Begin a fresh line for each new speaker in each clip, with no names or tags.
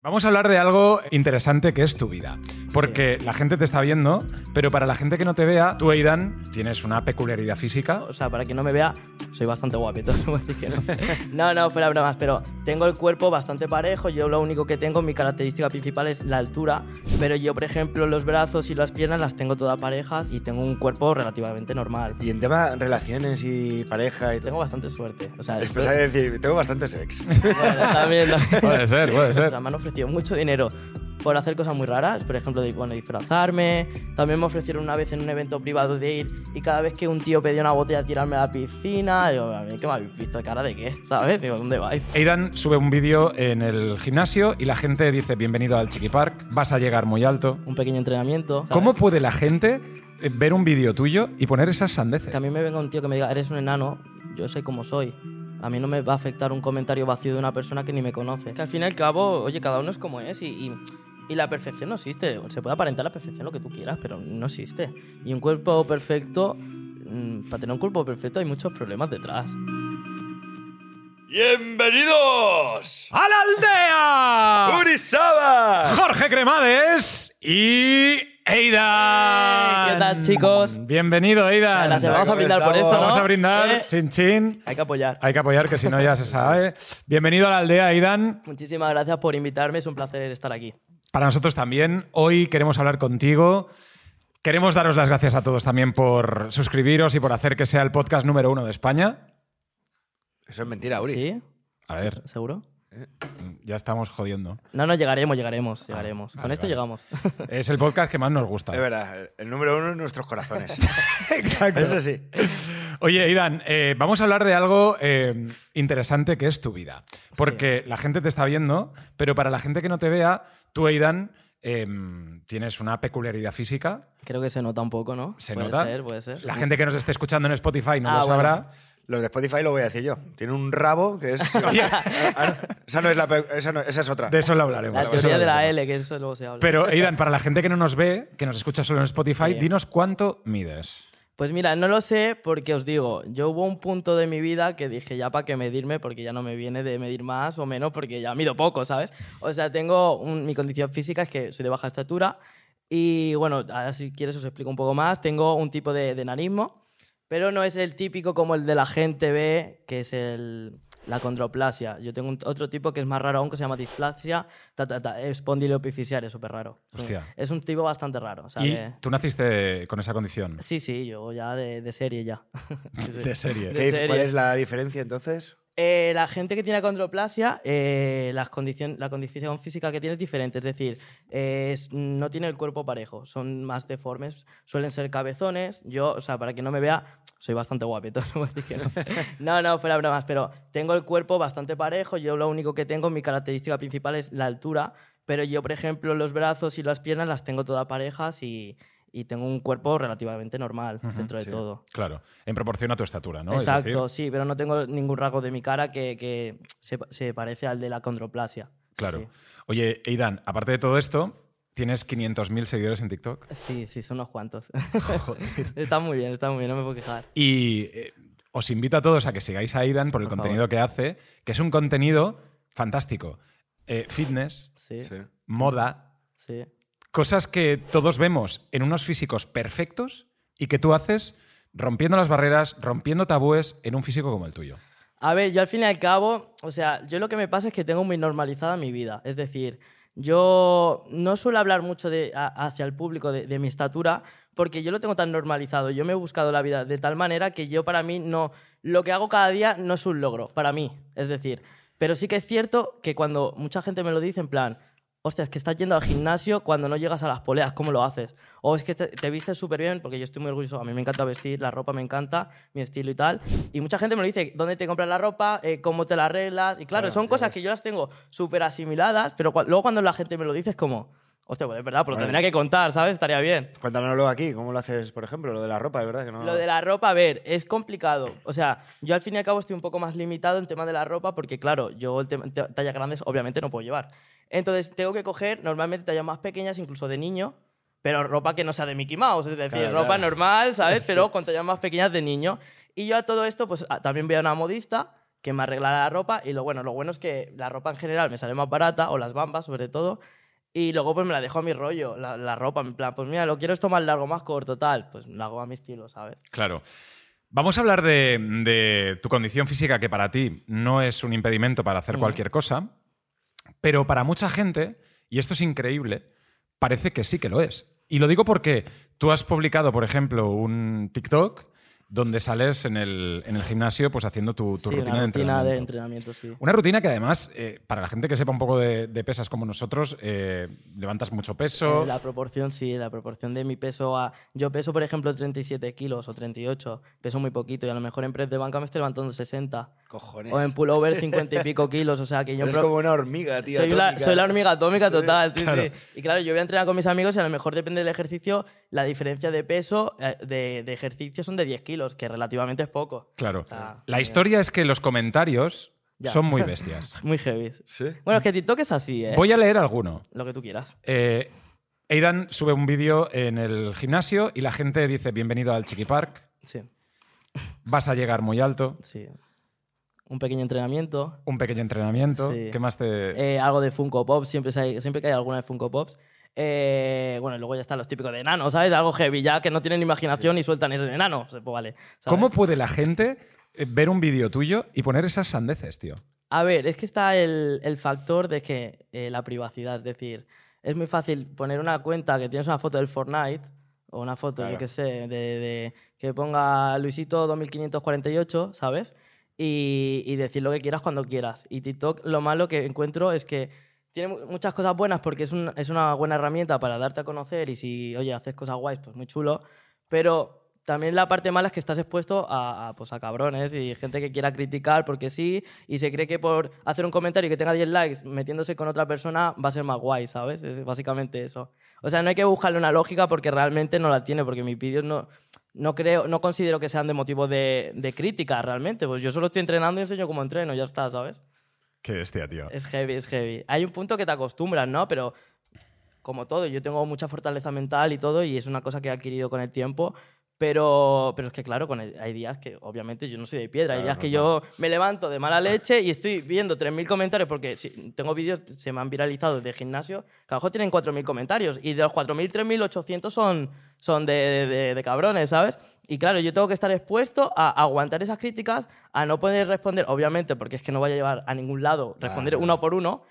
Vamos a hablar de algo interesante que es tu vida. Porque la gente te está viendo, pero para la gente que no te vea, tú, Aidan, tienes una peculiaridad física.
O sea, para quien no me vea, soy bastante guapito. no. no, no, fuera bromas, pero tengo el cuerpo bastante parejo. Yo lo único que tengo, mi característica principal es la altura. Pero yo, por ejemplo, los brazos y las piernas las tengo todas parejas y tengo un cuerpo relativamente normal.
Y en tema relaciones y pareja y todo.
Tengo bastante suerte. O sea,
Después que decir, tengo bastante sex.
bueno, también,
Puede ser, puede
O
ser.
sea, me han ofrecido mucho dinero por hacer cosas muy raras, por ejemplo, de bueno, disfrazarme. También me ofrecieron una vez en un evento privado de ir y cada vez que un tío pedía una botella tirarme a la piscina, yo, a mí, ¿qué me habéis visto? ¿Cara de qué? ¿Sabes? Digo, ¿dónde vais?
Aidan sube un vídeo en el gimnasio y la gente dice, bienvenido al Chiqui Park, vas a llegar muy alto.
Un pequeño entrenamiento. ¿sabes?
¿Cómo puede la gente eh, ver un vídeo tuyo y poner esas sandeces?
Que a mí me venga un tío que me diga, eres un enano, yo soy como soy. A mí no me va a afectar un comentario vacío de una persona que ni me conoce. Que al fin y al cabo, oye, cada uno es como es y, y, y la perfección no existe. Se puede aparentar la perfección lo que tú quieras, pero no existe. Y un cuerpo perfecto, mm, para tener un cuerpo perfecto hay muchos problemas detrás.
¡Bienvenidos!
¡A la aldea!
¡Urizaba!
Jorge Cremades y Aidan.
¿Qué tal, chicos?
Bienvenido, Aidan.
Gracias, vamos a
¿cómo
brindar por esto, ¿no?
Vamos a brindar,
Eh,
chin chin.
hay que apoyar.
Hay que apoyar, que si no ya se sabe. Bienvenido a la aldea, Aidan.
Muchísimas gracias por invitarme, es un placer estar aquí.
Para nosotros también. Hoy queremos hablar contigo. Queremos daros las gracias a todos también por suscribiros y por hacer que sea el podcast número uno de España.
Eso es mentira, Uri.
¿Sí?
A ver,
¿Seguro?
Ya estamos jodiendo.
No, no, llegaremos, llegaremos, llegaremos.
vale,
Con esto
vale.
llegamos.
Es el podcast que más nos gusta.
Es verdad, el número uno en nuestros corazones.
Exacto.
Eso sí.
Oye, Aidan, eh, vamos a hablar de algo eh, interesante que es tu vida. Porque la gente te está viendo, pero para la gente que no te vea, tú, Aidan, eh, tienes una peculiaridad física.
Creo que se nota un poco, ¿no?
Se
puede
nota.
ser, puede ser.
La gente que nos esté escuchando en Spotify no
Ah,
lo sabrá.
bueno.
Los de Spotify lo voy a decir yo. Tiene un rabo que es. Ah, esa no es la. Esa, no- esa es otra.
De eso lo hablaremos.
La teoría de la. L, que eso luego se habla.
Pero, Aidan, para la gente que no nos ve, que nos escucha solo en Spotify,
Sí.
dinos cuánto mides.
Pues mira, no lo sé porque os digo, yo hubo un punto de mi vida que dije ya para qué medirme, porque ya no me viene de medir más o menos, porque ya mido poco, ¿sabes? O sea, tengo un- mi condición física es que soy de baja estatura y bueno, ahora si quieres os explico un poco más. Tengo un tipo de, de nanismo, pero no es el típico como el de la gente ve, que es el, la condroplasia. Yo tengo un- otro tipo que es más raro aún, que se llama displasia ta, ta, ta, es súper raro.
Hostia.
Es un tipo bastante raro. O sea,
¿Y tú naciste con esa condición?
Sí, sí, yo ya de, de serie ya. Sí, sí.
De serie.
¿Qué dice-
serie.
¿Cuál es la diferencia entonces?
Eh, la gente que tiene acondroplasia, eh, las condicion- la condición física que tiene es diferente, es decir, no tiene el cuerpo parejo, son más deformes, suelen ser cabezones. Yo, o sea, para que no me vea, soy bastante guapito. No. no, no, fuera bromas, pero tengo el cuerpo bastante parejo. Yo lo único que tengo, mi característica principal es la altura, pero yo, por ejemplo, los brazos y las piernas las tengo todas parejas y, y tengo un cuerpo relativamente normal dentro de
sí.
todo.
Claro, en proporción a tu estatura, ¿no? Es
Exacto,
decir,
sí, pero no tengo ningún rasgo de mi cara que, que se, se parece al de la condroplasia.
Claro.
Sí.
Oye, Aidan, aparte de todo esto, tienes 500.000 seguidores en TikTok.
Sí, sí, son unos cuantos. está muy bien, está muy bien, no me puedo quejar.
Y eh, os invito a todos a que sigáis a Aidan por el
Por
contenido que hace, que es un contenido fantástico. Eh, fitness,
Sí, sí.
Sí.
Cosas que todos vemos en unos físicos perfectos y que tú haces rompiendo las barreras, rompiendo tabúes en un físico como el tuyo.
A ver, yo al fin y al cabo, o sea, yo lo que me pasa es que tengo muy normalizada mi vida. Es decir, yo no suelo hablar mucho hacia el público de mi estatura porque yo lo tengo tan normalizado. Yo me he buscado la vida de tal manera que yo para mí no... Lo que hago cada día no es un logro, para mí. Es decir, pero sí que es cierto que cuando mucha gente me lo dice en plan, hostia, es que estás yendo al gimnasio cuando no llegas a las poleas, ¿cómo lo haces? O es que te, te vistes súper bien, porque yo estoy muy orgulloso, a mí me encanta vestir, la ropa me encanta, mi estilo y tal. Y mucha gente me lo dice, ¿dónde te compras la ropa? Eh, ¿Cómo te la arreglas? Y claro,
Claro,
son cosas
ves.
que yo las tengo súper asimiladas, pero luego cuando la gente me lo dice es como, hostia, pues es verdad, pero lo
Vale.
tendría que contar, ¿sabes? Estaría bien.
Cuéntanoslo aquí, ¿cómo lo haces, por ejemplo? Lo de la ropa, de verdad que no.
Lo de la ropa, a ver, es complicado. O sea, yo al fin y al cabo estoy un poco más limitado en tema de la ropa porque, claro, yo tallas grandes obviamente no puedo llevar. Entonces tengo que coger normalmente tallas más pequeñas, incluso de niño, pero ropa que no sea de Mickey Mouse, es decir,
Claro,
ropa
claro.
normal, ¿sabes? Pero con tallas más pequeñas de niño. Y yo a todo esto, pues también voy a una modista que me arreglara la ropa y lo bueno, lo bueno es que la ropa en general me sale más barata, o las bambas sobre todo, y luego pues me la dejo a mi rollo, la, la ropa, en plan, pues mira, lo quiero esto más largo, más corto, tal, pues la hago a mi estilo, ¿sabes?
Claro. Vamos a hablar de, de tu condición física, que para ti no es un impedimento para hacer cualquier cosa, pero para mucha gente, y esto es increíble, parece que sí que lo es. Y lo digo porque tú has publicado, por ejemplo, un TikTok donde sales en el, en el gimnasio pues haciendo tu, tu
Sí,
rutina,
una
de,
rutina
entrenamiento.
de entrenamiento, sí.
Una rutina que además, eh, para la gente que sepa un poco de, de pesas como nosotros, eh, levantas mucho peso.
Eh, La proporción, sí, la proporción de mi peso a... Yo peso, por ejemplo, 37 kilos o 38, peso muy poquito y a lo mejor en press de banca me estoy levantando 60.
Cojones.
O en pullover 50 y pico kilos, o sea que yo...
Eres
pro-
como una hormiga, tío.
soy, la, soy la hormiga atómica total, sí,
Claro.
sí. Y claro, yo voy a entrenar con mis amigos y a lo mejor depende del ejercicio, la diferencia de peso eh, de, de ejercicio son de 10 kilos, que relativamente es poco.
Claro.
O sea,
La historia es que los comentarios
Ya.
son muy bestias.
Muy heavy.
¿Sí?
Bueno, es que TikTok es así, ¿eh?
Voy a leer alguno.
Lo que tú quieras.
Eh, Aidan sube un vídeo en el gimnasio y la gente dice bienvenido al Chiqui Park,
Sí,
vas a llegar muy alto,
sí. Un pequeño entrenamiento.
un pequeño entrenamiento.
Sí.
¿Qué más te...?
Eh, algo de Funko Pop, siempre, hay- siempre que hay alguna de Funko Pops. Eh, bueno, y luego ya están los típicos de enano, ¿sabes? Algo heavy, ya que no tienen imaginación y sueltan ese enano. Pues vale. ¿sabes?
¿Cómo puede la gente eh, ver un vídeo tuyo y poner esas sandeces, tío?
A ver, es que está el, el factor de que eh, la privacidad, es decir, es muy fácil poner una cuenta que tienes una foto del Fortnite o una foto, yo
Claro.
qué sé, de, de- que ponga Luisito 2548, ¿sabes? Y, y decir lo que quieras cuando quieras. Y TikTok lo malo que encuentro es que tiene mu- muchas cosas buenas porque es, un- es una buena herramienta para darte a conocer y si, oye, haces cosas guays, pues muy chulo. Pero también la parte mala es que estás expuesto a, a, pues, a cabrones y gente que quiera criticar porque sí y se cree que por hacer un comentario que tenga 10 likes metiéndose con otra persona va a ser más guay, ¿sabes? Es básicamente eso. O sea, no hay que buscarle una lógica porque realmente no la tiene, porque mis vídeos no, no, creo, no considero que sean de motivo de, de crítica realmente. Pues yo solo estoy entrenando y enseño cómo entreno, ya está, ¿sabes?
Qué bestia, tío.
Es heavy, es heavy. Hay un punto que te acostumbras, ¿no? Pero como todo, yo tengo mucha fortaleza mental y todo, y es una cosa que he adquirido con el tiempo. Pero, pero es que, claro, con el- hay días que, obviamente, yo no soy de piedra. hay
Claro,
días que
normal.
yo me levanto de mala leche y estoy viendo 3.000 comentarios, porque si- tengo vídeos que se me han viralizado de gimnasio, que a lo mejor tienen 4.000 comentarios. Y de los 4.000, 3.800 son, son de, de- de cabrones, ¿sabes? Y claro, yo tengo que estar expuesto a aguantar esas críticas, a no poder responder, obviamente, porque es que no vaya a llevar a ningún lado responder
Claro.
uno por uno.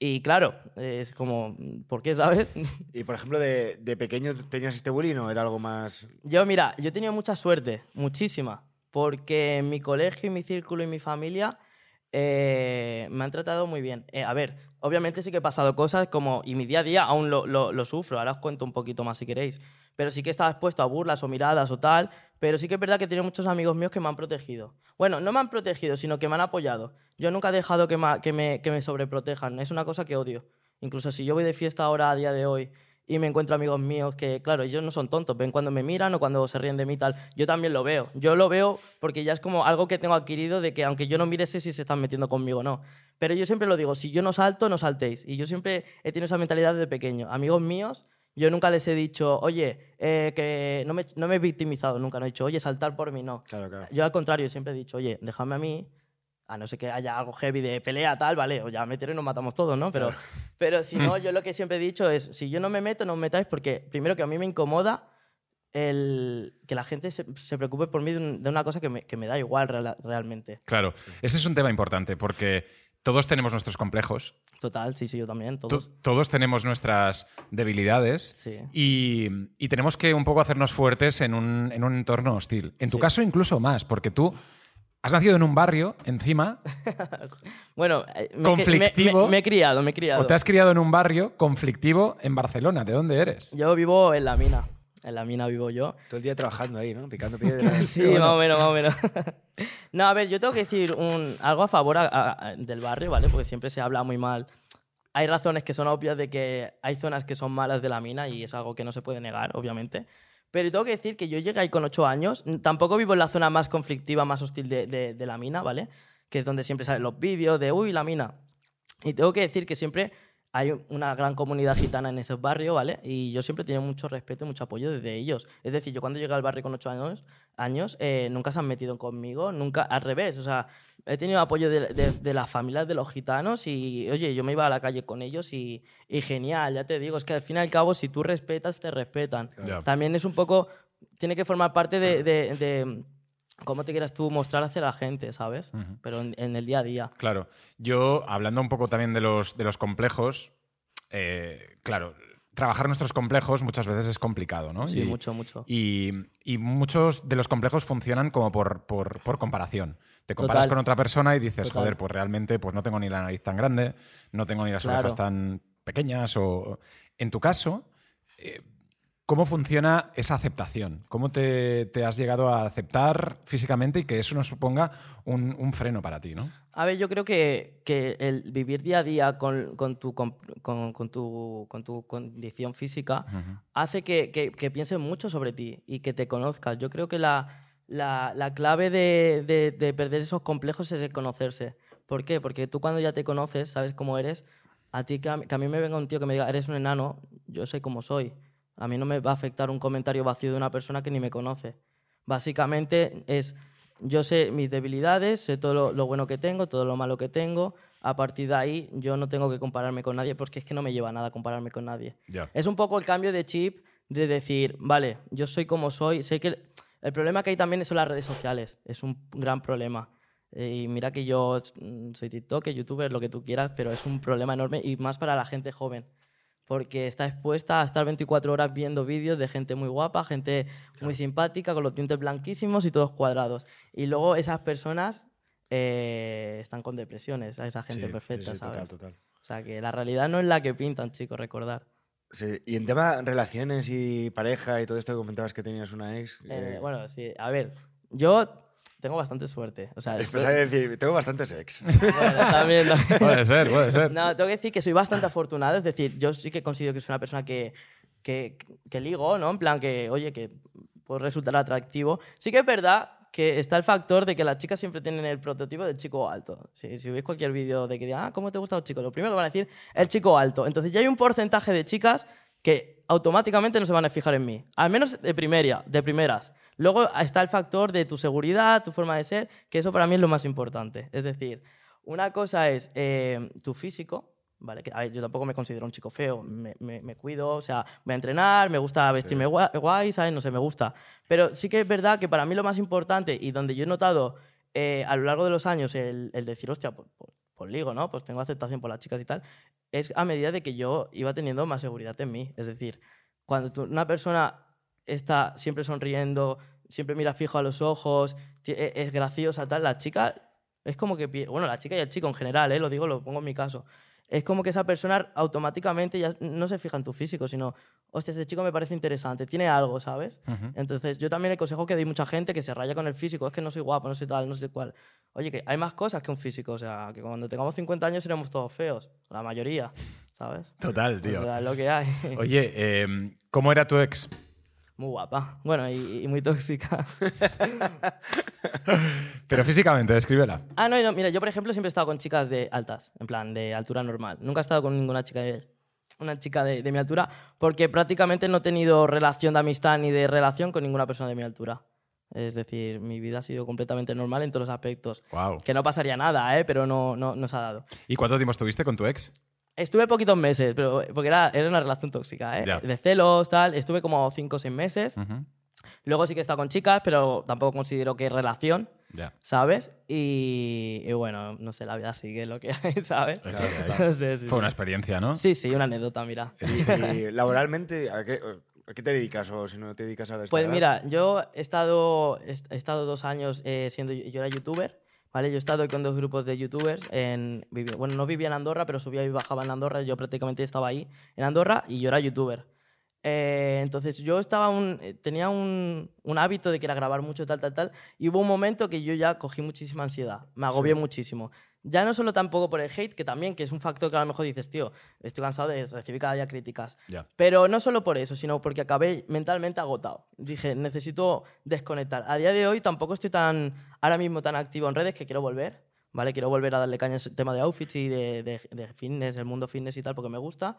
Y claro, es como, ¿por qué, sabes?
Y por ejemplo, de, de pequeño tenías este bullying o era algo más.
Yo, mira, yo he tenido mucha suerte, muchísima, porque en mi colegio y mi círculo y mi familia eh, me han tratado muy bien. Eh, a ver, obviamente sí que he pasado cosas como, y mi día a día aún lo, lo- lo sufro, ahora os cuento un poquito más si queréis, pero sí que estaba expuesto a burlas o miradas o tal, pero sí que es verdad que he muchos amigos míos que me han protegido. Bueno, no me han protegido, sino que me han apoyado. Yo nunca he dejado que, ma- que me, que me sobreprotejan, es una cosa que odio. Incluso si yo voy de fiesta ahora a día de hoy y me encuentro amigos míos que, claro, ellos no son tontos, ven cuando me miran o cuando se ríen de mí tal. Yo también lo veo. Yo lo veo porque ya es como algo que tengo adquirido de que aunque yo no mire sé si se están metiendo conmigo o no. Pero yo siempre lo digo, si yo no salto, no saltéis. Y yo siempre he tenido esa mentalidad desde pequeño. Amigos míos, yo nunca les he dicho, oye, eh, que no me, no me he victimizado, nunca. No he dicho, oye, saltar por mí, no.
Claro, claro.
Yo al contrario, siempre he dicho, oye, déjame a mí, a no ser que haya algo heavy de pelea, tal, vale, o ya meter y nos matamos todos, ¿no? Pero, pero si no, yo lo que siempre he dicho es, si yo no me meto, no os metáis, porque primero que a mí me incomoda el que la gente se, se preocupe por mí de, un- de una cosa que me, que me da igual reala- realmente.
Claro, ese es un tema importante porque todos tenemos nuestros complejos,
Total, sí, sí, yo también,
to-
todos.
todos tenemos nuestras debilidades
Sí.
y, y tenemos que un poco hacernos fuertes en un, en un entorno hostil. En tu
Sí.
caso incluso más, porque tú has nacido en un barrio, encima,
Bueno, eh, me,
Conflictivo.
Me, me- me he criado, me he criado.
o te has criado en un barrio conflictivo en Barcelona. ¿De dónde eres?
Yo vivo en la mina, en la mina vivo yo.
Todo el día trabajando ahí, ¿no? Picando piedras.
Sí, más o menos, más o menos. no, a ver, yo tengo que decir un, algo a favor a- a- del barrio, ¿vale? Porque siempre se habla muy mal. Hay razones que son obvias de que hay zonas que son malas de la mina y es algo que no se puede negar, obviamente. Pero tengo que decir que yo llegué ahí con ocho años. Tampoco vivo en la zona más conflictiva, más hostil de, de- de la mina, ¿vale? Que es donde siempre salen los vídeos de, uy, la mina. Y tengo que decir que siempre hay una gran comunidad gitana en ese barrio, ¿vale? Y yo siempre he tenido mucho respeto y mucho apoyo desde ellos. Es decir, yo cuando llegué al barrio con ocho años, años eh, nunca se han metido conmigo, nunca, al revés, o sea, he tenido apoyo de, de- de las familias de los gitanos y, oye, yo me iba a la calle con ellos y, y genial, ya te digo, es que al fin y al cabo, si tú respetas, te respetan.
Ya.
También es un poco, tiene que formar parte de- de cómo te quieras tú mostrar hacia la gente, ¿sabes? Pero en, en el día a día.
Claro. Yo, hablando un poco también de los, de los complejos, eh, claro, trabajar nuestros complejos muchas veces es complicado, ¿no?
Sí,
Y-
mucho, mucho.
Y, y muchos de los complejos funcionan como por, por- por comparación. Te comparas
Total.
con otra persona y dices,
Total.
joder, pues realmente pues no tengo ni la nariz tan grande, no tengo ni las
Claro.
orejas tan pequeñas. O... En tu caso, eh, ¿cómo funciona esa aceptación? ¿Cómo te, te has llegado a aceptar físicamente y que eso no suponga un, un freno para ti, ¿no?
A ver, yo creo que, que el vivir día a día con, con tu, con, con- tu, con tu condición física hace que, que, que pienses mucho sobre ti y que te conozcas. Yo creo que la, la, la clave de, de- de perder esos complejos es el conocerse. ¿Por qué? Porque tú cuando ya te conoces, sabes cómo eres, a ti que a, mí- que a mí me venga un tío que me diga, eres un enano, yo sé cómo soy. A mí no me va a afectar un comentario vacío de una persona que ni me conoce. Básicamente es, yo sé mis debilidades, sé todo lo, lo bueno que tengo, todo lo malo que tengo. A partir de ahí yo no tengo que compararme con nadie porque es que no me lleva a nada compararme con nadie.
Ya.
Es un poco el cambio de chip de decir, vale, yo soy como soy. Sé que el, el problema que hay también son las redes sociales. Es un gran problema. Eh, Y mira que yo mm, soy TikTok, youtuber, lo que tú quieras, pero es un problema enorme y más para la gente joven. Porque está expuesta a estar 24 horas viendo vídeos de gente muy guapa, gente muy simpática, con los dientes blanquísimos y todos cuadrados. Y luego esas personas eh, están con depresiones, a esa gente
Sí,
perfecta,
sí,
¿sabes?
Total, total.
O sea, que la realidad no es la que pintan, chicos, recordar.
Sí, Y en tema relaciones y pareja y todo esto que comentabas que tenías una ex.
Eh,
eh,
bueno, sí, a ver, yo tengo bastante suerte. O sea,
Después hay que decir, tengo bastantes ex.
bueno, también, ¿no?
Puede ser, puede ser.
No, tengo que decir que soy bastante afortunado. Es decir, yo sí que considero que soy una persona que, que, que ligo, ¿no? En plan que, oye, que puedo resultar atractivo. Sí que es verdad que está el factor de que las chicas siempre tienen el prototipo del chico alto. Si, si veis cualquier vídeo de que digan, ah, ¿cómo te gustan los chicos? Lo primero que van a decir, el chico alto. Entonces ya hay un porcentaje de chicas que automáticamente no se van a fijar en mí. Al menos de, primera, de primeras. Luego está el factor de tu seguridad, tu forma de ser, que eso para mí es lo más importante. Es decir, una cosa es eh, tu físico, ¿vale? Que, a ver, yo tampoco me considero un chico feo, me, me- me cuido, o sea, voy a entrenar, me gusta vestirme gua- guay, ¿sabes? No sé, me gusta. Pero sí que es verdad que para mí lo más importante y donde yo he notado eh, a lo largo de los años el, el decir, hostia, pues, pues, pues ligo, ¿no? Pues tengo aceptación por las chicas y tal, es a medida de que yo iba teniendo más seguridad en mí. Es decir, cuando tú- una persona está siempre sonriendo, siempre mira fijo a los ojos, e- es graciosa, tal, la chica es como que, bueno, la chica y el chico en general, ¿eh? lo digo, lo pongo en mi caso, es como que esa persona automáticamente ya no se fija en tu físico, sino, hostia, este chico me parece interesante, tiene algo, ¿sabes? Entonces, yo también le consejo que hay mucha gente que se raya con el físico, es que no soy guapo, no soy tal, no sé cuál. Oye, que hay más cosas que un físico, o sea, que cuando tengamos 50 años seremos todos feos, la mayoría, ¿sabes?
Total, tío.
O sea, es lo que hay.
Oye, eh, ¿cómo era tu ex?
Muy guapa. Bueno, y, y muy tóxica.
Pero físicamente, descríbela.
ah, no, no, mira, yo por ejemplo siempre he estado con chicas de altas, en plan, de altura normal. Nunca he estado con ninguna chica de, una chica de, de mi altura, porque prácticamente no he tenido relación de amistad ni de relación con ninguna persona de mi altura. Es decir, mi vida ha sido completamente normal en todos los aspectos.
Wow.
Que no pasaría nada, ¿eh? pero no, no, no se ha dado.
¿Y cuánto tiempo estuviste con tu ex?
Estuve poquitos meses, pero porque era, era una relación tóxica, ¿eh?
Ya.
De celos, tal. Estuve como cinco o seis meses.
Ujú.
Luego sí que he estado con chicas, pero tampoco considero que relación.
Ya.
¿sabes? Y, y bueno, no sé, la vida sigue lo que hay, ¿sabes?
Es.
No sé, sí,
Fue
sí.
una experiencia, ¿no?
Sí, sí, una anécdota, mira.
Y laboralmente, ¿a qué, a qué te dedicas? O si no te dedicas a la
Pues mira, yo he estado, he he estado dos años eh, siendo, yo era youtuber, ¿vale? Yo he estado con dos grupos de youtubers, en, bueno, no vivía en Andorra, pero subía y bajaba en Andorra, yo prácticamente estaba ahí en Andorra y yo era youtuber. Eh, entonces yo estaba un, eh, tenía un, un hábito de que era grabar mucho, tal, tal, tal, y hubo un momento que yo ya cogí muchísima ansiedad, me agobié muchísimo. Ya no solo tampoco por el hate, que también, que es un factor que a lo mejor dices, tío, estoy cansado de recibir cada día críticas.
Ya.
Pero no solo por eso, sino porque acabé mentalmente agotado. Dije, necesito desconectar. A día de hoy tampoco estoy tan, ahora mismo tan activo en redes que quiero volver, ¿vale? Quiero volver a darle caña al tema de outfits y de, de, de fitness, el mundo fitness y tal, porque me gusta,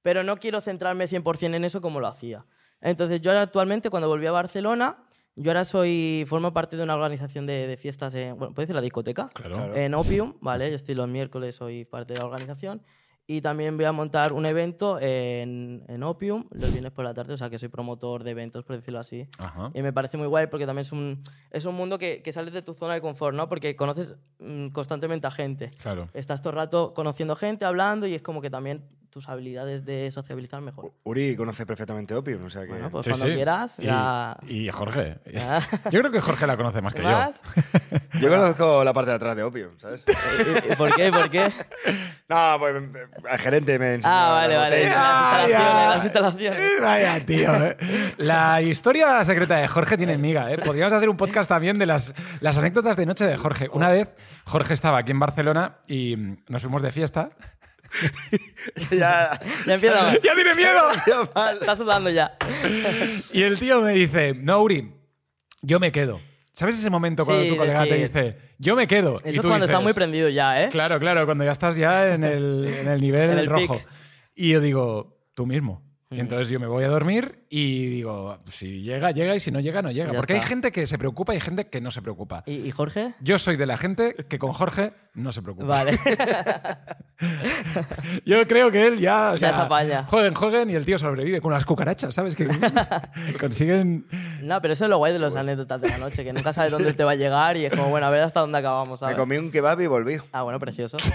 pero no quiero centrarme 100% en eso como lo hacía. Entonces, yo actualmente, cuando volví a Barcelona, yo ahora soy, formo parte de una organización de, de fiestas, en, bueno, ¿puedes decir la discoteca?
Claro.
En Opium, ¿vale? Yo estoy los miércoles, soy parte de la organización. Y también voy a montar un evento en, en Opium los viernes por la tarde, o sea que soy promotor de eventos, por decirlo así.
Ajá.
Y me parece muy guay porque también es un, es un mundo que, que sales de tu zona de confort, ¿no? Porque conoces mm, constantemente a gente.
Claro.
Estás todo el rato conociendo gente, hablando y es como que también tus habilidades de sociabilizar mejor.
Uri conoce perfectamente Opium, o sea que...
Bueno, pues
Sí,
cuando
sí.
quieras,
Y-
ya...
Y, Jorge.
Ya.
Yo creo que Jorge la conoce más que yo.
¿Más?
Yo conozco la parte de atrás de Opium, ¿sabes?
¿Y- y ¿Por qué? ¿Por qué?
no, pues eh, el gerente me enseñó
Ah, vale, vale. Las instalaciones,
Vaya.
las instalaciones.
Vaya, tío. eh. La historia secreta de Jorge tiene miga. ¿eh? Podríamos hacer un podcast también de las, las anécdotas de noche de Jorge. Una vez, Jorge estaba aquí en Barcelona y mm, nos fuimos de fiesta.
ya,
Ya empieza.
¡Ya tiene miedo!
Está, está sudando ya.
Y el tío me dice, no, Uri, yo me quedo. ¿Sabes ese momento cuando
Sí,
tu colega te dice, yo me quedo?
Eso
y
es cuando está
dices,
muy prendido ya, ¿eh?
Claro, claro, cuando ya estás ya en el, en el nivel
En el
rojo.
pic.
Y yo digo, tú mismo. Y entonces yo me voy a dormir y digo, si llega, llega y si no llega, no llega.
Ya
Porque hay gente que se preocupa y hay gente que no se preocupa.
¿Y, y Jorge?
Yo soy de la gente que con Jorge no se preocupa.
Vale.
Yo creo que él ya. O
Ya
sea,
se apaña.
Jueguen, jueguen y el tío sobrevive con las cucarachas, ¿sabes? Que consiguen.
No, pero eso es lo guay de los anécdotas de la noche, que nunca sabes dónde te va a llegar y es como, bueno, a ver hasta dónde acabamos,
me comí un kebab y volví.
Ah, bueno, precioso.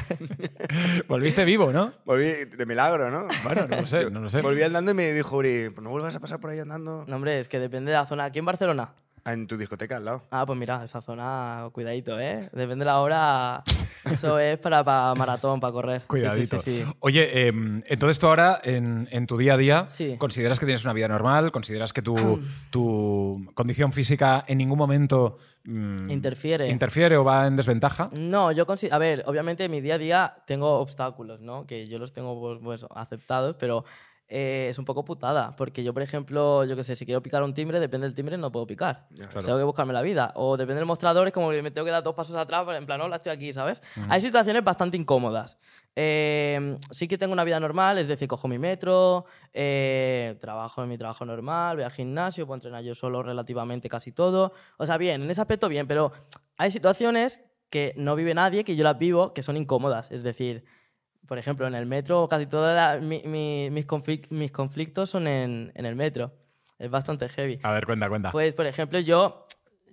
Volviste vivo, ¿no?
Volví de milagro, ¿no?
Bueno, no lo sé, no lo sé.
Volví andando y me dijo Uri, pues no vuelvas a pasar por ahí andando
No, hombre, es que depende de la zona. ¿Aquí en Barcelona?
Ah, en tu discoteca al lado.
Ah, pues mira, esa zona, cuidadito, ¿eh? Depende de la hora, eso es para, para maratón, para correr. Sí, sí,
Cuidadito.
Sí, sí,
Oye, eh, entonces tú ahora, en, en tu día a día. ¿consideras que tienes una vida normal? ¿Consideras que tu, tu condición física en ningún momento mm,
Interfiere.
interfiere o va en desventaja?
No, yo considero. A ver, obviamente en mi día a día tengo obstáculos, ¿no? Que yo los tengo pues, pues, aceptados, pero eh, es un poco putada. Porque yo, por ejemplo, yo qué sé, si quiero picar un timbre, depende del timbre, no puedo picar. Tengo que buscarme la vida. O depende del mostrador, es como que me tengo que dar dos pasos atrás, en plan, hola, estoy aquí, ¿sabes? Hay situaciones bastante incómodas. Eh, sí que tengo una vida normal, es decir, cojo mi metro, eh, trabajo en mi trabajo normal, voy al gimnasio, puedo entrenar yo solo relativamente casi todo. O sea, bien, en ese aspecto bien, pero hay situaciones que no vive nadie, que yo las vivo, que son incómodas. Es decir, por ejemplo, en el metro, casi todos mis, conflic- mis conflictos son en, en el metro. Es bastante heavy.
A ver, cuenta, cuenta.
Pues, por ejemplo, yo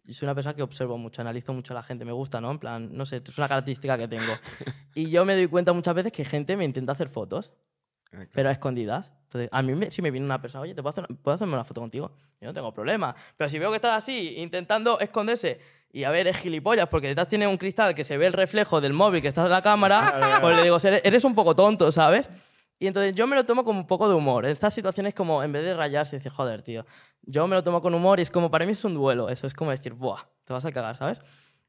soy una persona que observo mucho, analizo mucho a la gente, me gusta, ¿no? En plan, no sé, es una característica que tengo. Y yo me doy cuenta muchas veces que gente me intenta hacer fotos, pero a escondidas. Entonces, a mí me- si me viene una persona, oye, ¿te puedo, hacer, ¿puedo hacerme una foto contigo? Yo no tengo problema. Pero si veo que estás así, intentando esconderse, y a ver, es gilipollas, porque detrás tiene un cristal que se ve el reflejo del móvil que está en la cámara, pues le digo, "Eres- un poco tonto, ¿sabes? Y entonces yo me lo tomo con un poco de humor. En estas situaciones como en vez de rayarse y decir, joder, tío, yo me lo tomo con humor y es como, para mí es un duelo. Eso es como decir, buah, te vas a cagar, ¿sabes?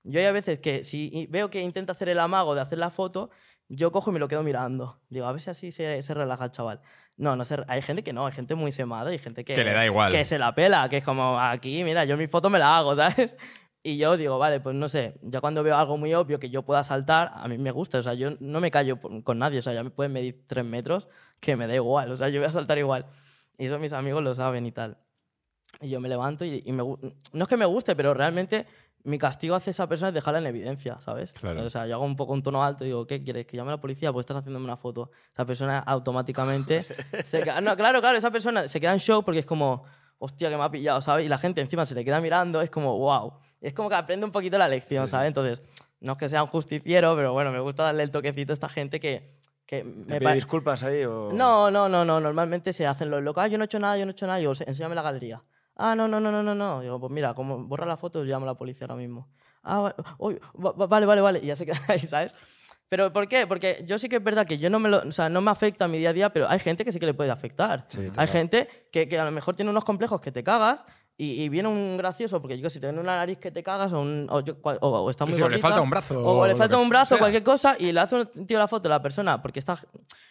Yo hay a veces que si veo que intenta hacer el amago de hacer la foto, yo cojo y me lo quedo mirando. Digo, a ver si así se, se relaja el chaval. No, no sé, hay gente que no, hay gente muy semada y gente que,
Que le da igual.
Que se la pela, que es como, aquí, mira, yo mi foto me la hago, ¿sabes? Y yo digo, vale, pues no sé, ya cuando veo algo muy obvio que yo pueda saltar, a mí me gusta, o sea, yo no me callo con nadie, o sea, ya me pueden medir tres metros, que me da igual, o sea, yo voy a saltar igual. Y eso mis amigos lo saben y tal. Y yo me levanto y, y me, no es que me guste, pero realmente mi castigo hacia esa persona es dejarla en evidencia, ¿sabes?
Claro.
O sea, yo hago un poco un tono alto y digo, ¿qué quieres? ¿Que llame a la policía? Pues estás haciéndome una foto. Esa persona automáticamente se queda... No, claro, claro, esa persona se queda en shock porque es como, hostia, que me ha pillado, ¿sabes? Y la gente encima se le queda mirando, es como, wow. Es como que aprende un poquito la lección, ¿sabes? Entonces, no es que sea un justiciero, pero bueno, me gusta darle el toquecito a esta gente que... que
¿Te
me
pide
pa-
disculpas ahí o...?
no, no, no, no. Normalmente se hacen los locos. Ah, yo no he hecho nada, yo no he hecho nada. "Se- enséñame la galería. Ah, no, no, no, no, no, no. Digo, pues mira, como borra la foto, llamo a la policía ahora mismo. Ah, va- uy, va- va- vale, vale, vale. Y ya se queda ahí, ¿sabes? Pero ¿por qué? Porque yo sí que es verdad que yo no me lo, o sea, no me afecta a mi día a día, pero hay gente que sí que le puede afectar. hay gente que, que a lo mejor tiene unos complejos que te cagas y, y viene un gracioso, porque yo que si tiene una nariz que te cagas o, un- o, yo- o- o está muy
sí, o le falta un brazo,
O, le falta un brazo,
sea.
cualquier cosa, y le hace un tío la foto a la persona, porque está,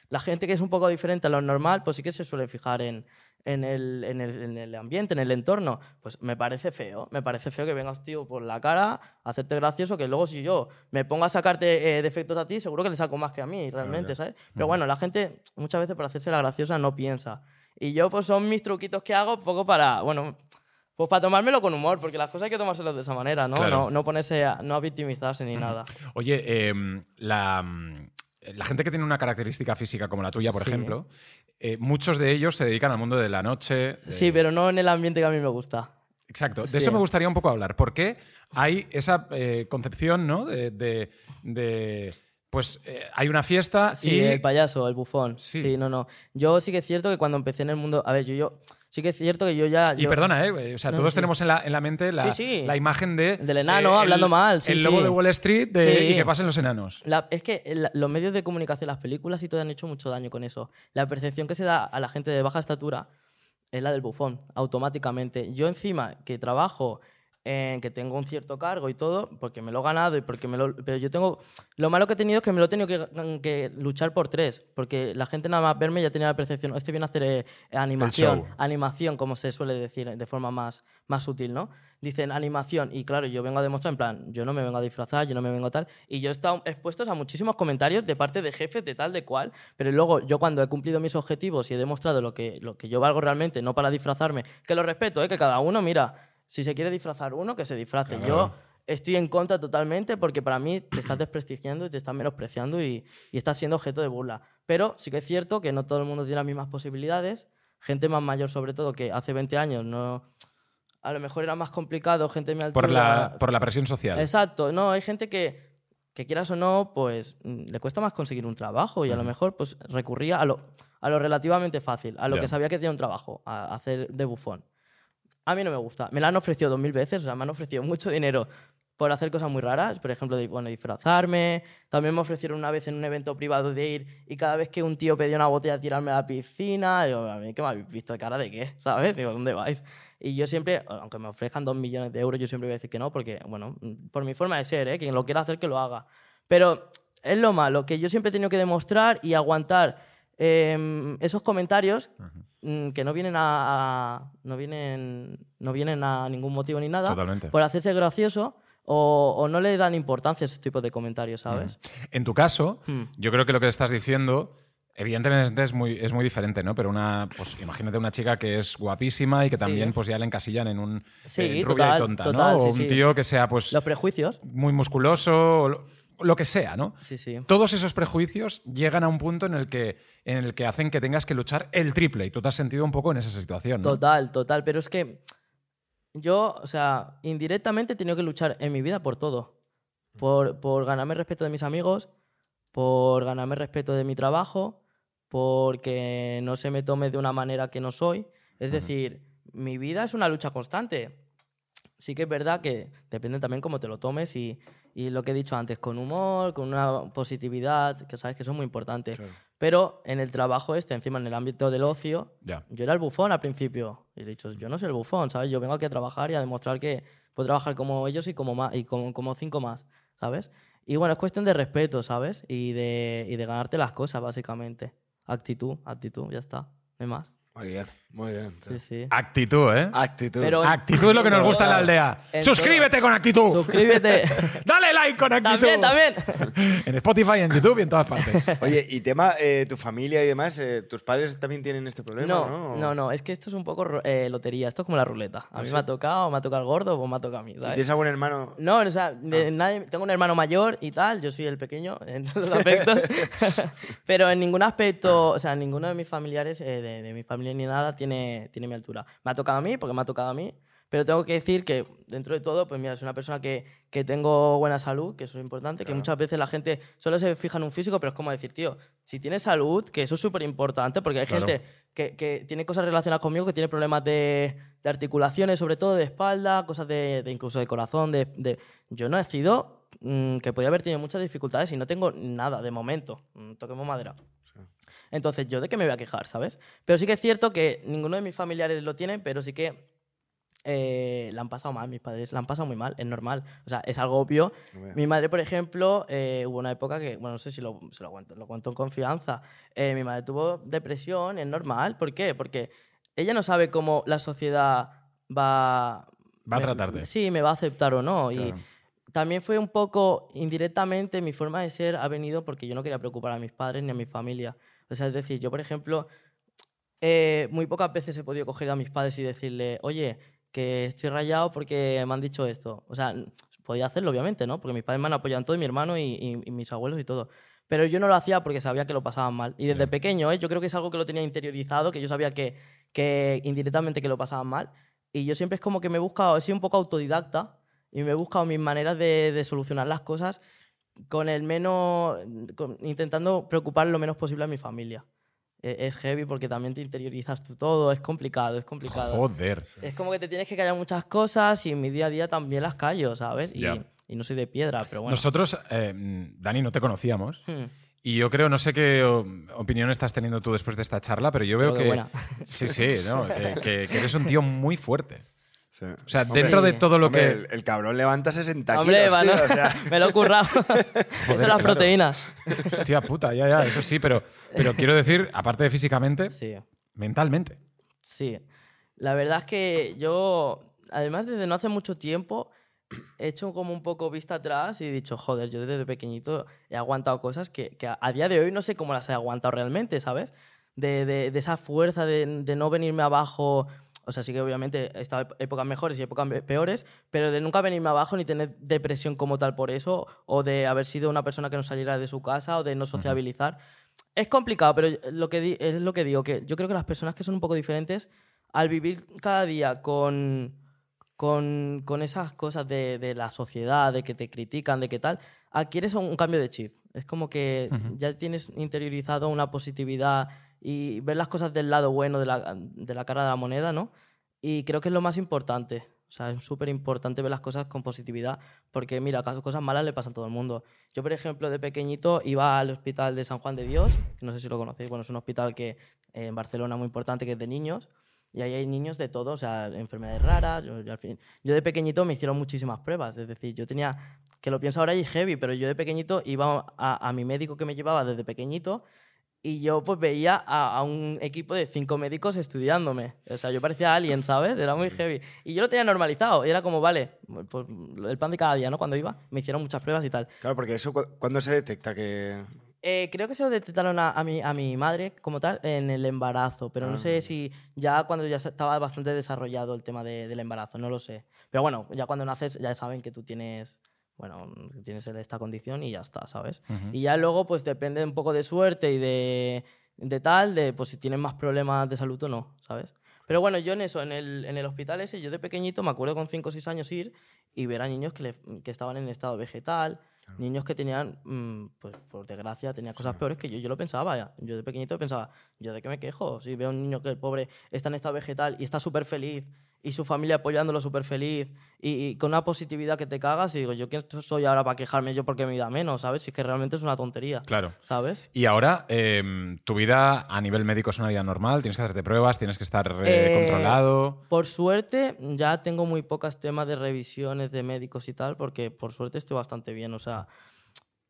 la gente que es un poco diferente a lo normal, pues sí que se suele fijar en, en, el, en, el, en el ambiente, en el entorno. Pues me parece feo, me parece feo que venga un tío por la cara a hacerte gracioso, que luego si yo me pongo a sacarte eh, defectos a ti, seguro que le saco más que a mí, realmente, ¿sabes? Pero bueno, la gente muchas veces por hacerse la graciosa no piensa. Y yo, pues son mis truquitos que hago poco para, bueno, pues para tomármelo con humor, porque las cosas hay que tomárselas de esa manera, ¿no?
Claro.
No, no ponerse a, no a victimizarse ni nada.
Oye, eh, la, mm, la gente que tiene una característica física como la tuya, por
Sí.
ejemplo, eh, muchos de ellos se dedican al mundo de la noche. de-
Sí, pero no en el ambiente que a mí me gusta.
Exacto. De
Sí.
eso me gustaría un poco hablar. ¿Por qué hay esa eh, concepción, ¿no? De, de- de, pues eh, hay una fiesta
Sí,
y
el payaso, el bufón.
Sí.
Sí. no, no. Yo sí que es cierto que cuando empecé en el mundo. A ver, yo, yo sí que es cierto que yo ya.
Y
yo-
perdona, ¿eh? O sea,
No,
todos
sí.
tenemos en la, en la mente la,
Sí, sí.
la imagen de.
Del enano
el-
hablando mal,
el lobo de Wall Street de, y que pasen los enanos.
La- es que los medios de comunicación, las películas y todo han hecho mucho daño con eso. La percepción que se da a la gente de baja estatura es la del bufón, automáticamente. Yo encima que trabajo, en que tengo un cierto cargo y todo, porque me lo he ganado y porque me lo... Pero yo tengo... Lo malo que he tenido es que me lo he tenido que, que luchar por tres, porque la gente nada más verme ya tenía la percepción, este viene a hacer eh, animación, animación, como se suele decir de forma más, más sutil, ¿no? Dicen animación y claro, yo vengo a demostrar en plan, yo no me vengo a disfrazar, yo no me vengo a tal, y yo he estado expuesto a muchísimos comentarios de parte de jefes de tal, de cual, pero luego yo cuando he cumplido mis objetivos y he demostrado lo que, lo que yo valgo realmente, no para disfrazarme, que lo respeto, ¿eh? que cada uno, mira, si se quiere disfrazar uno, que se disfrace. Yo estoy en contra totalmente porque para mí te estás desprestigiando y te estás menospreciando y, y estás siendo objeto de burla. Pero sí que es cierto que no todo el mundo tiene las mismas posibilidades. Gente más mayor, sobre todo, que hace 20 años no. A lo mejor era más complicado, gente altura.
Por la, por la presión social.
Exacto, no, hay gente que, que quieras o no, pues mm, le cuesta más conseguir un trabajo y a lo mejor pues recurría a lo, a lo relativamente fácil, a lo que sabía que tenía un trabajo, a hacer de bufón. A mí no me gusta. Me la han ofrecido dos mil veces, o sea, me han ofrecido mucho dinero por hacer cosas muy raras, por ejemplo, de, bueno, disfrazarme. También me ofrecieron una vez en un evento privado de ir y cada vez que un tío pedía una botella tirarme a la piscina, yo, a mí, ¿qué me habéis visto de cara de qué? ¿Sabes? Digo, ¿dónde vais? Y yo siempre, aunque me ofrezcan dos millones de euros, yo siempre voy a decir que no, porque, bueno, por mi forma de ser, ¿eh? quien lo quiera hacer, que lo haga. Pero es lo malo, que yo siempre he tenido que demostrar y aguantar em, esos comentarios que no vienen a, a- no vienen no vienen a ningún motivo ni nada
Totalmente.
por hacerse gracioso o, o no le dan importancia a ese tipo de comentarios sabes
En tu caso,
Hmm.
yo creo que lo que estás diciendo, evidentemente es muy, es muy diferente, ¿no? Pero una, pues imagínate una chica que es guapísima y que
Sí.
también pues ya la encasillan en un
Sí,
en rubia
total,
y tonta,
total,
¿no?
sí,
o un tío que sea pues
los prejuicios
muy musculoso, o lo, que sea, ¿no?
sí sí
Todos esos prejuicios llegan a un punto en el que en el que hacen que tengas que luchar el triple y tú te has sentido un poco en esa situación, ¿no?
Total, total. Pero es que yo, o sea, indirectamente he tenido que luchar en mi vida por todo. Por, por ganarme el respeto de mis amigos, por ganarme el respeto de mi trabajo, porque no se me tome de una manera que no soy. Es decir, mi vida es una lucha constante. Sí que es verdad que depende también cómo te lo tomes y, y lo que he dicho antes, con humor, con una positividad, que sabes que eso es muy importante. Pero en el trabajo este, encima en el ámbito del ocio,
Ya.
yo era el bufón al principio. Y he dicho, yo no soy el bufón, ¿sabes? Yo vengo aquí a trabajar y a demostrar que puedo trabajar como ellos y como, más, y como, como cinco más, ¿sabes? Y bueno, es cuestión de respeto, ¿sabes? Y de, y de ganarte las cosas, básicamente. Actitud, actitud, ya está. No hay más.
Muy bien, muy bien.
Sí, sí.
Actitud, ¿eh?
Actitud.
Pero-
Actitud es lo que nos gusta en la aldea.
En
¡Suscríbete con actitud!
Suscríbete.
¡Dale like con actitud!
también, también.
En Spotify, en YouTube y en todas partes.
Oye, y tema, eh, tu familia y demás, eh, ¿tus padres también tienen este problema?
No,
No,
no, no, es que esto es un poco eh, lotería. Esto es como la ruleta. A mí me ha tocado, me ha tocado el gordo, pues me ha tocado a mí,
¿Y
¿sabes?
¿Tienes algún hermano?
No, o sea, de nadie- tengo un hermano mayor y tal, yo soy el pequeño en todos los aspectos, pero en ningún aspecto, o sea, ninguno de mis familiares, eh, de, de mi familia ni nada, tiene, tiene mi altura. Me ha tocado a mí, porque me ha tocado a mí, pero tengo que decir que dentro de todo, pues mira, soy una persona que, que tengo buena salud, que eso es importante, que muchas veces la gente solo se fija en un físico, pero es como decir, tío, si tienes salud, que eso es súper importante, porque hay
Claro.
gente que, que tiene cosas relacionadas conmigo, que tiene problemas de, de articulaciones, sobre todo de espalda, cosas de, de incluso de corazón. De, de- Yo no he sido mm, que podía haber tenido muchas dificultades y no tengo nada de momento. Mm, Toquemos madera. Entonces, ¿yo de qué me voy a quejar, sabes? Pero sí que es cierto que ninguno de mis familiares lo tiene, pero sí que eh, la han pasado mal, mis padres la han pasado muy mal, es normal. O sea, es algo obvio. Mi madre, por ejemplo, eh, hubo una época que, bueno, no sé si lo, se lo, cuento, lo cuento en confianza. Eh, mi madre tuvo depresión, es normal. ¿Por qué? Porque ella no sabe cómo la sociedad va...
Va a
me-
tratarte.
Sí, me va a aceptar o no.
Claro.
Y también fue un poco indirectamente mi forma de ser ha venido porque yo no quería preocupar a mis padres ni a mi familia. O sea, es decir, yo, por ejemplo, eh, muy pocas veces he podido coger a mis padres y decirle, oye, que estoy rayado porque me han dicho esto. O sea, podía hacerlo, obviamente, ¿no? Porque mis padres me han apoyado en todo, y mi hermano y, y- y mis abuelos y todo. Pero yo no lo hacía porque sabía que lo pasaban mal. Y desde pequeño, ¿eh? yo creo que es algo que lo tenía interiorizado, que yo sabía que, que indirectamente que lo pasaban mal. Y yo siempre es como que me he buscado, he sido un poco autodidacta y me he buscado mis maneras de, de solucionar las cosas con el menos, con- intentando preocupar lo menos posible a mi familia. E- Es heavy porque también te interiorizas tú todo, es complicado, es complicado.
Joder.
Es como que te tienes que callar muchas cosas y en mi día a día también las callo, ¿sabes? Y, no soy de piedra, pero bueno.
Nosotros, eh, Dani, no te conocíamos.
Hmm.
Y yo creo, no sé qué opinión estás teniendo tú después de esta charla, pero yo veo
Creo que
que.
buena.
Sí, sí, ¿no? que, que- que eres un tío muy fuerte.
Sí.
O sea,
Hombre,
dentro de todo lo
hombre,
que.
El, el cabrón levanta 60
Hombre,
kilos,
va,
tío,
¿no?
o sea,
me lo he currado. Eso
claro.
las proteínas.
Hostia puta, ya, ya, eso sí, pero, pero quiero decir, aparte de físicamente,
Sí.
mentalmente.
Sí. La verdad es que yo, además desde no hace mucho tiempo, he hecho como un poco vista atrás y he dicho, joder, yo desde pequeñito he aguantado cosas que, que a, a día de hoy no sé cómo las he aguantado realmente, ¿sabes? De, de- de esa fuerza de, de no venirme abajo. O sea, sí que obviamente he estado épocas mejores y épocas peores, pero de nunca venirme abajo ni tener depresión como tal por eso, o de haber sido una persona que no saliera de su casa, o de no sociabilizar. Es complicado, pero lo que es lo que digo, que yo creo que las personas que son un poco diferentes, al vivir cada día con, con, con esas cosas de, de la sociedad, de que te critican, de qué tal, adquieres un, un cambio de chip. Es como que ya tienes interiorizado una positividad y ver las cosas del lado bueno de la, de la cara de la moneda, ¿no? Y creo que es lo más importante. O sea, es súper importante ver las cosas con positividad, porque mira, cosas malas le pasan a todo el mundo. Yo, por ejemplo, de pequeñito iba al hospital de San Juan de Dios, que no sé si lo conocéis, bueno, es un hospital que en Barcelona muy importante, que es de niños, y ahí hay niños de todo, o sea, enfermedades raras. Yo, al fin, yo de pequeñito me hicieron muchísimas pruebas, es decir, yo tenía, que lo pienso ahora y heavy, pero yo de pequeñito iba a mi médico que me llevaba desde pequeñito y yo pues veía a, a un equipo de cinco médicos estudiándome. O sea, yo parecía alien, ¿sabes? Era muy heavy. Y yo lo tenía normalizado. Y era como, vale, pues el pan de cada día, ¿no? Cuando iba, me hicieron muchas pruebas y tal.
claro, porque eso, cu- ¿cuándo se detecta que...?
Eh, creo que se lo detectaron a, a mi, a mi madre como tal en el embarazo, pero no sé si ya cuando ya estaba bastante desarrollado el tema de- del embarazo, no lo sé. Pero bueno, ya cuando naces ya saben que tú tienes, bueno, que tienes esta condición y ya está, ¿sabes? Y ya luego pues depende un poco de suerte y de, de tal, de pues si tienes más problemas de salud o no, ¿sabes? Pero bueno, yo en eso, en el, en el hospital ese, yo de pequeñito me acuerdo con 5 o 6 años ir y ver a niños que, le- que estaban en estado vegetal, niños que tenían, mm, pues por desgracia, tenían cosas peores que yo. Yo lo pensaba ya. Yo de pequeñito pensaba, ¿yo de qué me quejo? Si veo a un niño que el pobre está en estado vegetal y está súper feliz y su familia apoyándolo súper feliz y, y con una positividad que te cagas y digo, ¿yo quién soy ahora para quejarme yo porque me da menos? ¿Sabes? Si es que realmente es una tontería.
Claro.
¿Sabes?
Y ahora, eh, tu vida a nivel médico es una vida normal, tienes que hacerte pruebas, tienes que estar eh,
Eh,
controlado.
Por suerte, ya tengo muy pocos temas de revisiones de médicos y tal, porque por suerte estoy bastante bien. O sea,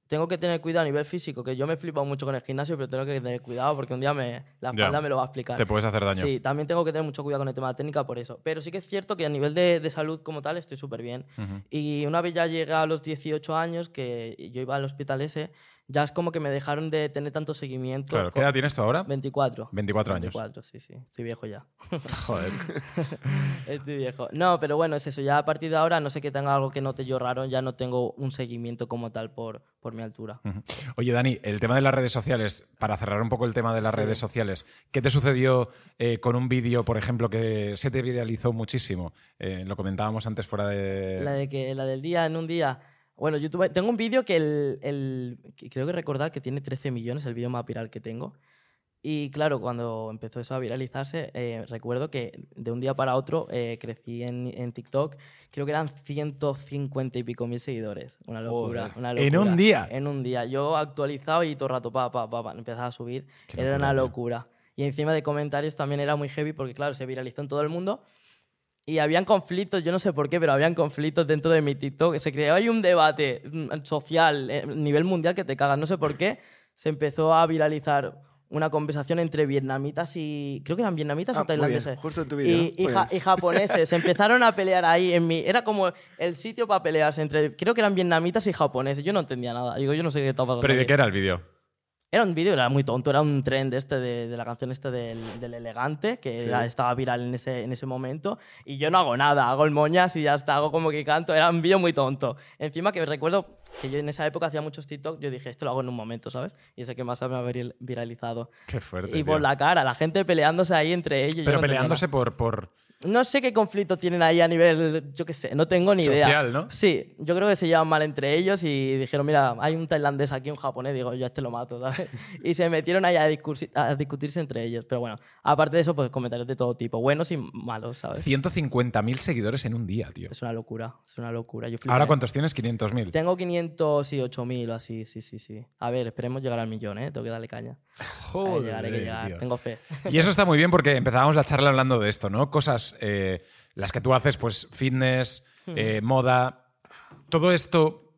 tengo que tener cuidado a nivel físico, que yo me he flipado mucho con el gimnasio, pero tengo que tener cuidado porque un día me, la espalda me lo va a explicar.
Te puedes hacer daño.
Sí, también tengo que tener mucho cuidado con el tema de técnica por eso. Pero sí que es cierto que a nivel de, de salud como tal estoy súper bien. Y una vez ya llegué a los 18 años, que yo iba al hospital ese, ya es como que me dejaron de tener tanto seguimiento.
Claro, ¿qué edad tienes tú ahora?
24.
24 años.
24, sí, sí. Estoy viejo ya.
Joder.
Estoy viejo. No, pero bueno, es eso. Ya a partir de ahora, no sé que tenga algo que note yo raro, ya no tengo un seguimiento como tal por, por mi altura.
Oye, Dani, el tema de las redes sociales, para cerrar un poco el tema de las redes sociales, ¿qué te sucedió eh, con un vídeo, por ejemplo, que se te viralizó muchísimo? Eh, lo comentábamos antes fuera de...
La, de que, la del día en un día. Bueno, yo tuve- tengo un vídeo que, el, el- que creo que recordar que tiene 13 millones, el vídeo más viral que tengo. Y claro, cuando empezó eso a viralizarse, eh, recuerdo que de un día para otro eh, crecí en, en TikTok, creo que eran 150 y pico mil seguidores. Una locura,
Joder.
una
¿En
locura.
un día?
En un día. Yo actualizado y todo el rato, pa, pa, pa, pa, empezaba a subir.
Qué
era
locura,
una locura. Y encima de comentarios también era muy heavy porque, claro, se viralizó en todo el mundo. Y habían conflictos, yo no sé por qué, pero habían conflictos dentro de mi TikTok. Se creó ahí un debate mm, social eh, a nivel mundial que te cagas. No sé por qué. Se empezó a viralizar una conversación entre vietnamitas y. Creo que eran vietnamitas
Ah,
o
muy bien,
tailandeses.
justo en tu vídeo,
Y, y ja-
bien.
y japoneses. se empezaron a pelear ahí en mi. Era como el sitio para pelearse entre. Creo que eran vietnamitas y japoneses. Yo no entendía nada. Digo, yo no sé qué estaba pasando.
¿Pero y de qué era el vídeo?
Era un vídeo, era muy tonto, era un trend este de, de la canción este del, del elegante, que era- estaba viral en ese, en ese momento, y yo no hago nada, hago el moñas y ya está, hago como que canto, era un vídeo muy tonto. Encima que recuerdo que yo en esa época hacía muchos TikTok, yo dije, esto lo hago en un momento, ¿sabes? Y ese que más me ha vir- viralizado.
Qué fuerte.
y por
tío.
la cara, la gente peleándose ahí entre ellos. yo
Pero
no
peleándose por, por.
No sé qué conflicto tienen ahí a nivel, yo qué sé, no tengo ni idea.
Social, ¿no?
Sí, yo creo que se llevan mal entre ellos y dijeron, mira, hay un tailandés aquí, un japonés, digo, yo a este lo mato, ¿sabes? Y se metieron ahí a, discutirse entre ellos. Pero bueno, aparte de eso, pues comentarios de todo tipo, buenos y malos, ¿sabes?
150.000 seguidores en un día, tío.
Es una locura, es una locura. Yo.
¿Ahora cuántos tienes? 500.000.
Tengo 508.000 o así, sí, sí, sí. A ver, esperemos llegar al millón, ¿eh? Tengo que darle caña. Hay que llegar, hay que llegar.
tío.
Tengo fe.
Y eso está muy bien porque empezábamos la charla hablando de esto, ¿no? Cosas, eh, las que tú haces, pues fitness, eh, moda, todo esto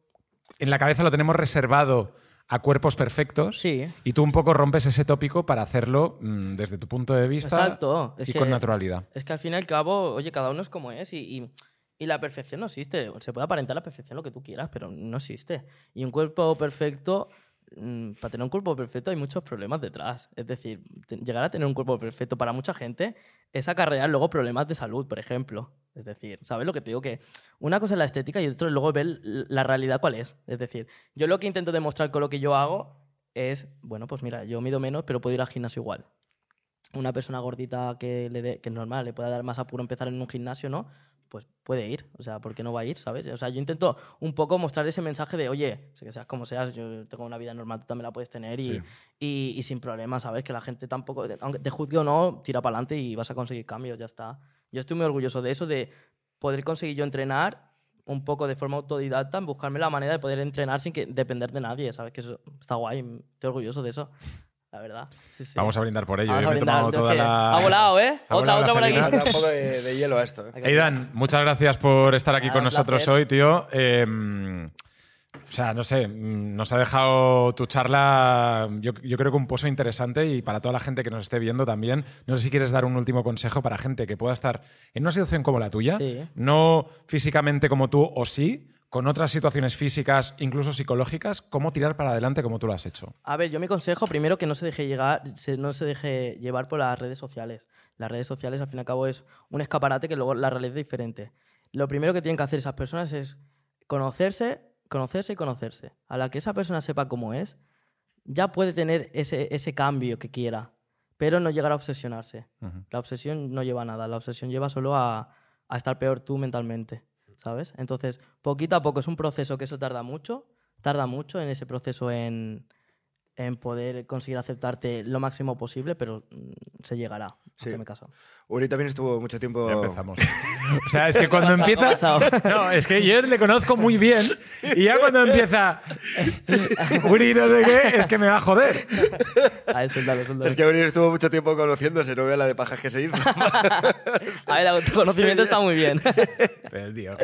en la cabeza lo tenemos reservado a cuerpos perfectos.
Sí.
Y tú un poco rompes ese tópico para hacerlo mm, desde tu punto de vista
Exacto. es
y
que-
con naturalidad.
Es que al fin y al cabo, oye, cada uno es como es y, y- y la perfección no existe. Se puede aparentar la perfección lo que tú quieras, pero no existe. Y un cuerpo perfecto, para tener un cuerpo perfecto hay muchos problemas detrás. Es decir, llegar a tener un cuerpo perfecto para mucha gente es acarrear luego problemas de salud, por ejemplo. Es decir, ¿sabes lo que te digo? Que una cosa es la estética y otra es luego ver la realidad cuál es. Es decir, yo lo que intento demostrar con lo que yo hago es, bueno, pues mira, yo mido menos, pero puedo ir al gimnasio igual una persona gordita que, le dé- que es normal, le pueda dar más apuro empezar en un gimnasio, ¿no? Pues puede ir, o sea, ¿por qué no va a ir, sabes? O sea, yo intento un poco mostrar ese mensaje de, oye, sé que seas como seas, yo tengo una vida normal, tú también la puedes tener y,
Sí.
y, y sin problemas, ¿sabes? Que la gente tampoco, aunque te juzgue o no, tira para adelante y vas a conseguir cambios, ya está. Yo estoy muy orgulloso de eso, de poder conseguir yo entrenar un poco de forma autodidacta, en buscarme la manera de poder entrenar sin que depender de nadie, ¿sabes? Que eso está guay, estoy orgulloso de eso, la verdad. Sí, sí.
Vamos a brindar por ello. Yo me he tomado toda la...
Ha volado, ¿eh?
Ha
otra,
volado
otra por aquí.
un poco de, de hielo a esto. ¿eh?
Aidan, muchas gracias por estar aquí
Nada,
con nosotros
placer.
hoy, tío. Eh, o sea, no sé, mm, nos ha dejado tu charla, yo, yo creo que un pozo interesante y para toda la gente que nos esté viendo también. No sé si quieres dar un último consejo para gente que pueda estar en una situación como la tuya,
Sí.
no físicamente como tú o sí, con otras situaciones físicas, incluso psicológicas, cómo tirar para adelante como tú lo has hecho.
A ver, yo mi consejo primero que no se deje llegar, no se deje llevar por las redes sociales. Las redes sociales al fin y al cabo es un escaparate que luego la realidad es diferente. Lo primero que tienen que hacer esas personas es conocerse, conocerse y conocerse. A la que esa persona sepa cómo es, ya puede tener ese, ese cambio que quiera, pero no llegar a obsesionarse. La obsesión no lleva a nada, la obsesión lleva solo a, a estar peor tú mentalmente, ¿sabes? Entonces, poquito a poco es un proceso que eso tarda mucho, tarda mucho en ese proceso en, en poder conseguir aceptarte lo máximo posible, pero mm, se llegará.
Sí.
Caso.
Uri también estuvo mucho tiempo.
Ya empezamos. O sea, es que cuando
¿Qué
empieza. No, es que yo le conozco muy bien y ya cuando empieza. Uri, no sé qué, es que me va a joder.
A ver, suéltalo, suéltalo.
Es que Uri estuvo mucho tiempo conociéndose, no vea la de pajas que se hizo.
A ver, el autoconocimiento está muy bien.
Pero el tío.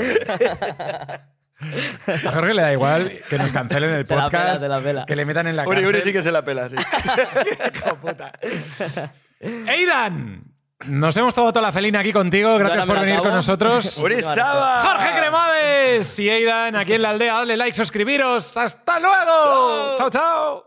A Jorge le da igual que nos cancelen el
la
podcast,
pela, la pela.
que le metan en la
Uri,
cárcel.
Uri sí que se la pela, sí.
¡Eidan! Nos hemos tomado toda la felina aquí contigo. Gracias por venir
acabo.
con nosotros.
¡Uri Saba!
Jorge Cremades y Eidan aquí en la aldea. Dale like, suscribiros. ¡Hasta luego! chao. chao.